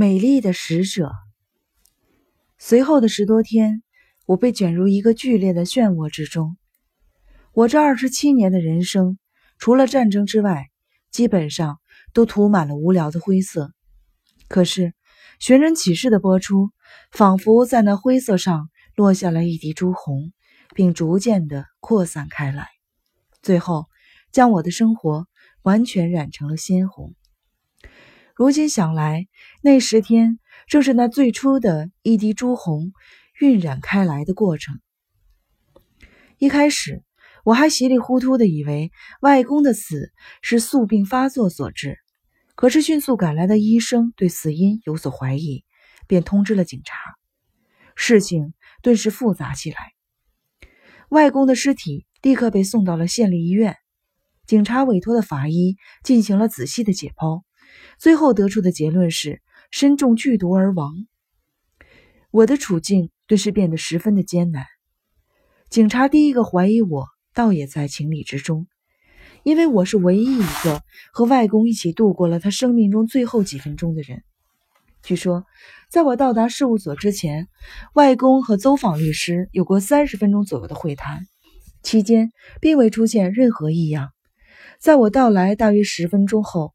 美丽的使者。随后的十多天，我被卷入一个剧烈的漩涡之中。我这二十七年的人生，除了战争之外，基本上都涂满了无聊的灰色。可是，《寻人启事》的播出，仿佛在那灰色上落下了一滴朱红，并逐渐的扩散开来，最后将我的生活完全染成了鲜红。如今想来，那十天正是那最初的一滴朱红晕染开来的过程。一开始，我还稀里糊涂的以为外公的死是宿病发作所致，可是迅速赶来的医生对死因有所怀疑，便通知了警察。事情顿时复杂起来。外公的尸体立刻被送到了县立医院，警察委托的法医进行了仔细的解剖。最后得出的结论是身中剧毒而亡。我的处境顿时变得十分的艰难。警察第一个怀疑我，倒也在情理之中，因为我是唯一一个和外公一起度过了他生命中最后几分钟的人。据说，在我到达事务所之前，外公和走访律师有过三十分钟左右的会谈，期间并未出现任何异样。在我到来大约十分钟后。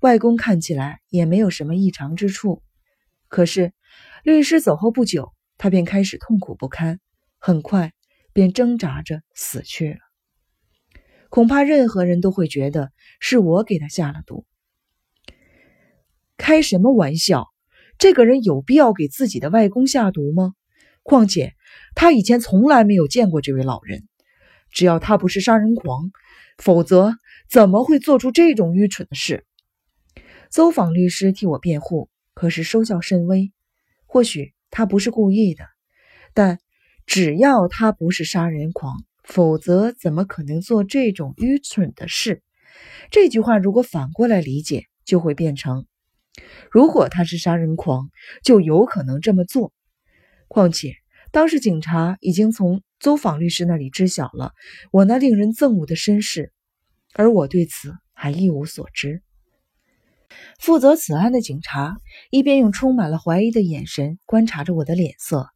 外公看起来也没有什么异常之处，可是律师走后不久，他便开始痛苦不堪，很快便挣扎着死去了。恐怕任何人都会觉得是我给他下了毒。开什么玩笑？这个人有必要给自己的外公下毒吗？况且他以前从来没有见过这位老人。只要他不是杀人狂，否则怎么会做出这种愚蠢的事？邹访律师替我辩护，可是收效甚微。或许他不是故意的，但只要他不是杀人狂，否则怎么可能做这种愚蠢的事？这句话如果反过来理解，就会变成：如果他是杀人狂，就有可能这么做。况且当时警察已经从邹访律师那里知晓了我那令人憎恶的身世，而我对此还一无所知。负责此案的警察一边用充满了怀疑的眼神观察着我的脸色，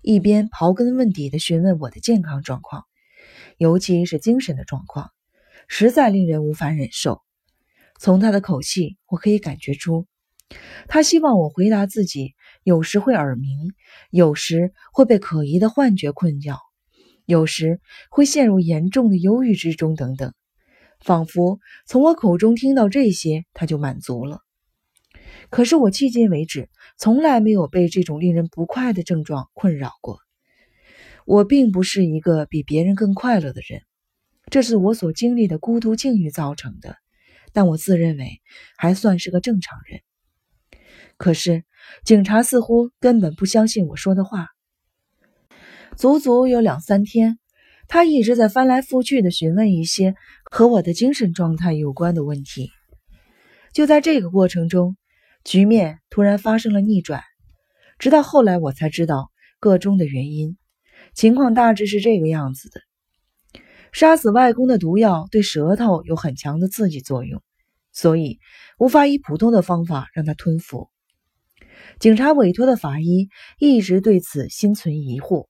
一边刨根问底地询问我的健康状况，尤其是精神的状况，实在令人无法忍受。从他的口气，我可以感觉出，他希望我回答自己有时会耳鸣，有时会被可疑的幻觉困扰，有时会陷入严重的忧郁之中，等等。仿佛从我口中听到这些，他就满足了。可是我迄今为止从来没有被这种令人不快的症状困扰过。我并不是一个比别人更快乐的人，这是我所经历的孤独境遇造成的。但我自认为还算是个正常人。可是警察似乎根本不相信我说的话。足足有两三天。他一直在翻来覆去的询问一些和我的精神状态有关的问题。就在这个过程中，局面突然发生了逆转。直到后来，我才知道个中的原因。情况大致是这个样子的：杀死外公的毒药对舌头有很强的刺激作用，所以无法以普通的方法让他吞服。警察委托的法医一直对此心存疑惑，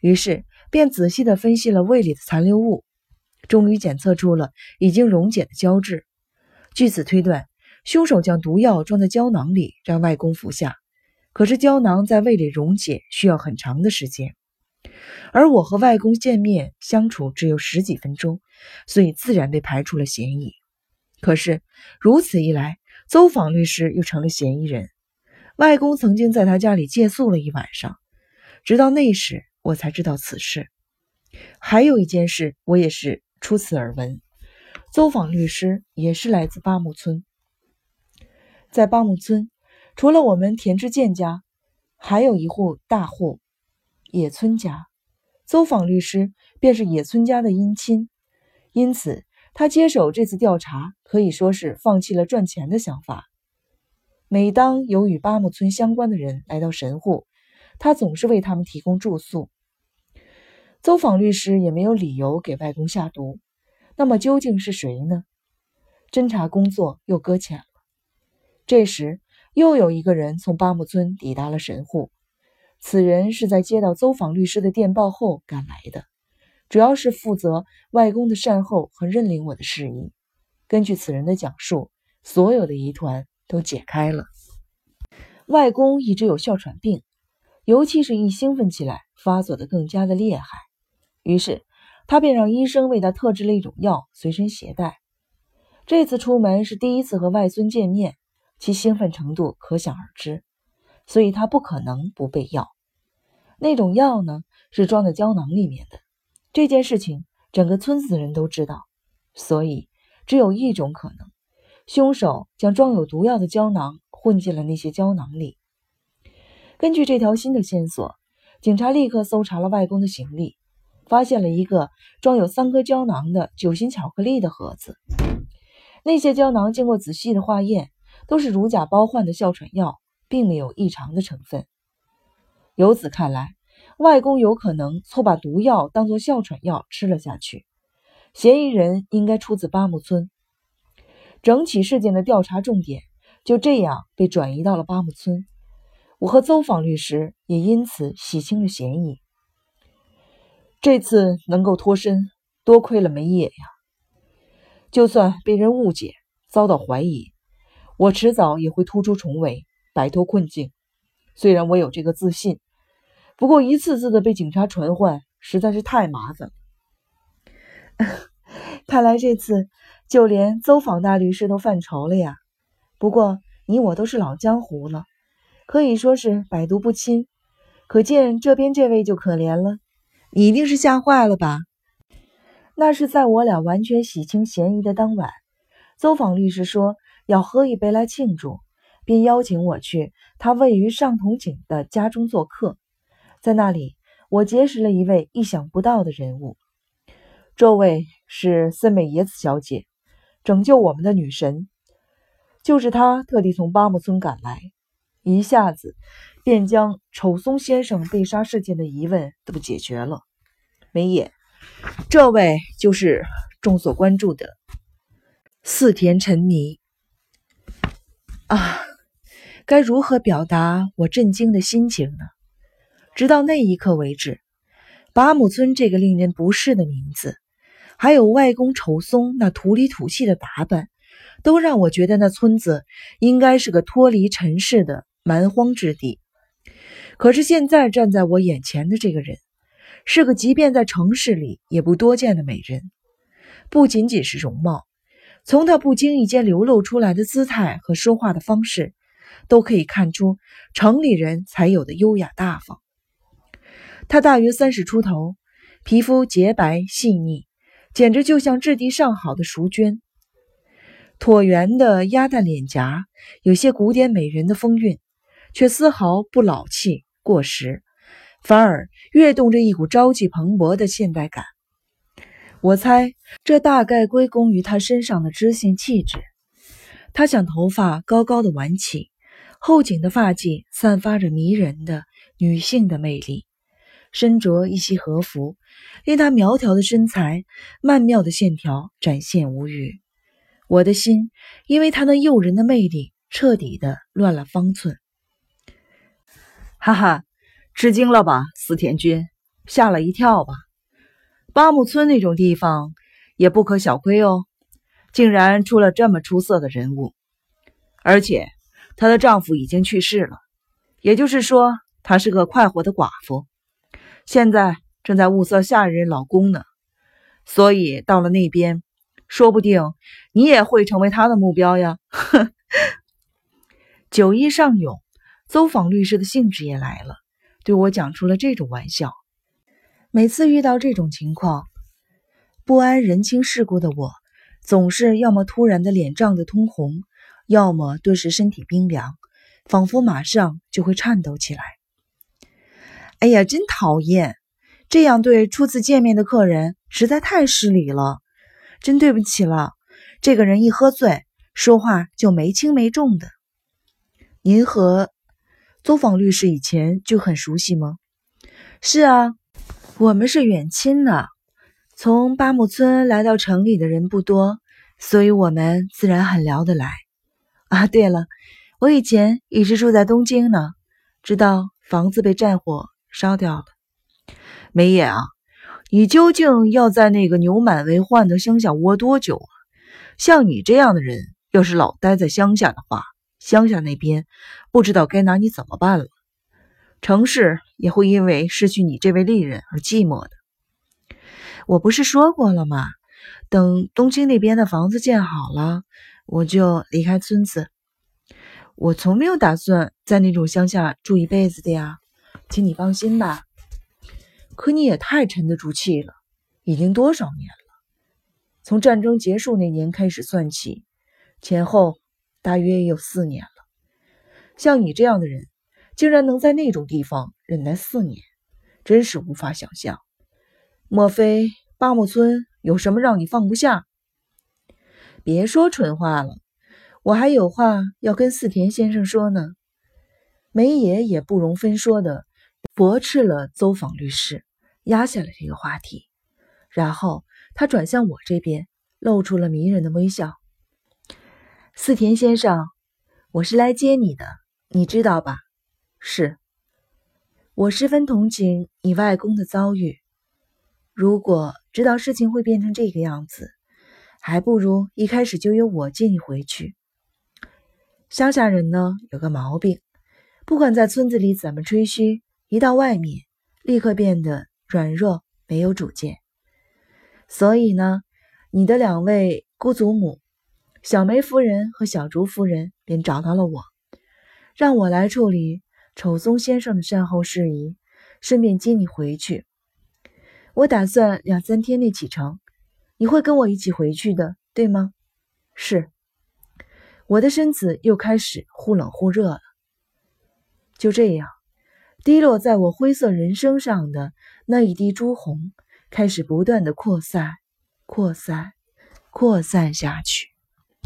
于是。便仔细地分析了胃里的残留物，终于检测出了已经溶解的胶质。据此推断，凶手将毒药装在胶囊里，让外公服下。可是胶囊在胃里溶解需要很长的时间，而我和外公见面相处只有十几分钟，所以自然被排除了嫌疑。可是如此一来，邹访律师又成了嫌疑人。外公曾经在他家里借宿了一晚上，直到那时。我才知道此事，还有一件事，我也是初次耳闻。邹访律师也是来自八木村，在八木村，除了我们田志健家，还有一户大户野村家。邹访律师便是野村家的姻亲，因此他接手这次调查，可以说是放弃了赚钱的想法。每当有与八木村相关的人来到神户，他总是为他们提供住宿。邹访律师也没有理由给外公下毒，那么究竟是谁呢？侦查工作又搁浅了。这时，又有一个人从巴木村抵达了神户。此人是在接到邹访律师的电报后赶来的，主要是负责外公的善后和认领我的事宜。根据此人的讲述，所有的疑团都解开了。外公一直有哮喘病，尤其是一兴奋起来，发作的更加的厉害。于是他便让医生为他特制了一种药随身携带。这次出门是第一次和外孙见面，其兴奋程度可想而知，所以他不可能不备药。那种药呢，是装在胶囊里面的。这件事情整个村子的人都知道，所以只有一种可能：凶手将装有毒药的胶囊混进了那些胶囊里。根据这条新的线索，警察立刻搜查了外公的行李，发现了一个装有三颗胶囊的酒心巧克力的盒子。那些胶囊经过仔细的化验，都是如假包换的哮喘药，并没有异常的成分。由此看来，外公有可能错把毒药当作哮喘药吃了下去。嫌疑人应该出自八木村。整起事件的调查重点就这样被转移到了八木村。我和邹访律师也因此洗清了嫌疑。这次能够脱身，多亏了梅野呀。就算被人误解，遭到怀疑，我迟早也会突出重围，摆脱困境。虽然我有这个自信。不过，一次次的被警察传唤实在是太麻烦了。看来这次就连邹访大律师都犯愁了呀。不过你我都是老江湖了，可以说是百毒不侵。可见这边这位就可怜了，你一定是吓坏了吧？那是在我俩完全洗清嫌疑的当晚，邹访律师说要喝一杯来庆祝，便邀请我去他位于上同井的家中做客。在那里，我结识了一位意想不到的人物。这位是森美野子小姐，拯救我们的女神。就是她特地从巴木村赶来，一下子便将丑松先生被杀事件的疑问都解决了。梅野，这位就是众所关注的四田沉迷。啊，该如何表达我震惊的心情呢？直到那一刻为止，八木村这个令人不适的名字，还有外公丑松那土里土气的打扮，都让我觉得那村子应该是个脱离尘世的蛮荒之地。可是现在站在我眼前的这个人，是个即便在城市里也不多见的美人。不仅仅是容貌，从她不经意间流露出来的姿态和说话的方式，都可以看出城里人才有的优雅大方。她大约三十出头，皮肤洁白细腻，简直就像质地上好的淑娟。椭圆的鸭蛋脸颊，有些古典美人的风韵，却丝毫不老气过时，反而跃动着一股朝气蓬勃的现代感。我猜，这大概归功于她身上的知性气质。她将头发高高的挽起，后颈的发髻散发着迷人的女性的魅力。身着一袭和服，令她苗条的身材、曼妙的线条展现无余。我的心因为她那诱人的魅力彻底的乱了方寸。哈哈，吃惊了吧，司田君？吓了一跳吧？八木村那种地方也不可小窥哦，竟然出了这么出色的人物，而且她的丈夫已经去世了，也就是说，她是个快活的寡妇。现在正在物色下一任老公呢，所以到了那边，说不定你也会成为他的目标呀！哼酒意上涌，走访律师的兴致也来了，对我讲出了这种玩笑。每次遇到这种情况，不谙人情世故的我，总是要么突然的脸涨得通红，要么顿时身体冰凉，仿佛马上就会颤抖起来。哎呀，真讨厌！这样对初次见面的客人实在太失礼了，真对不起了。这个人一喝醉，说话就没轻没重的。您和邹访律师以前就很熟悉吗？是啊，我们是远亲呢。从八木村来到城里的人不多，所以我们自然很聊得来。啊，对了，我以前一直住在东京呢，直到房子被战火烧掉了。梅野啊，你究竟要在那个牛满为患的乡下窝多久啊？像你这样的人，要是老待在乡下的话，乡下那边不知道该拿你怎么办了。城市也会因为失去你这位丽人而寂寞的。我不是说过了吗？等东京那边的房子建好了，我就离开村子。我从没有打算在那种乡下住一辈子的呀，请你放心吧。可你也太沉得住气了，已经多少年了？从战争结束那年开始算起，前后大约有四年了。像你这样的人，竟然能在那种地方忍耐四年，真是无法想象。莫非八木村？有什么让你放不下？别说蠢话了，我还有话要跟四田先生说呢。梅野也不容分说的驳斥了邹访律师，压下了这个话题。然后他转向我这边，露出了迷人的微笑。四田先生，我是来接你的，你知道吧？是。我十分同情你外公的遭遇。如果知道事情会变成这个样子，还不如一开始就由我接你回去。乡下人呢有个毛病，不管在村子里怎么吹嘘，一到外面立刻变得软弱没有主见。所以呢，你的两位姑祖母小梅夫人和小竹夫人便找到了我，让我来处理丑松先生的善后事宜，顺便接你回去。我打算两三天内启程，你会跟我一起回去的，对吗？是。我的身子又开始忽冷忽热了。就这样，滴落在我灰色人生上的那一滴朱红，开始不断的扩散、扩散、扩散下去。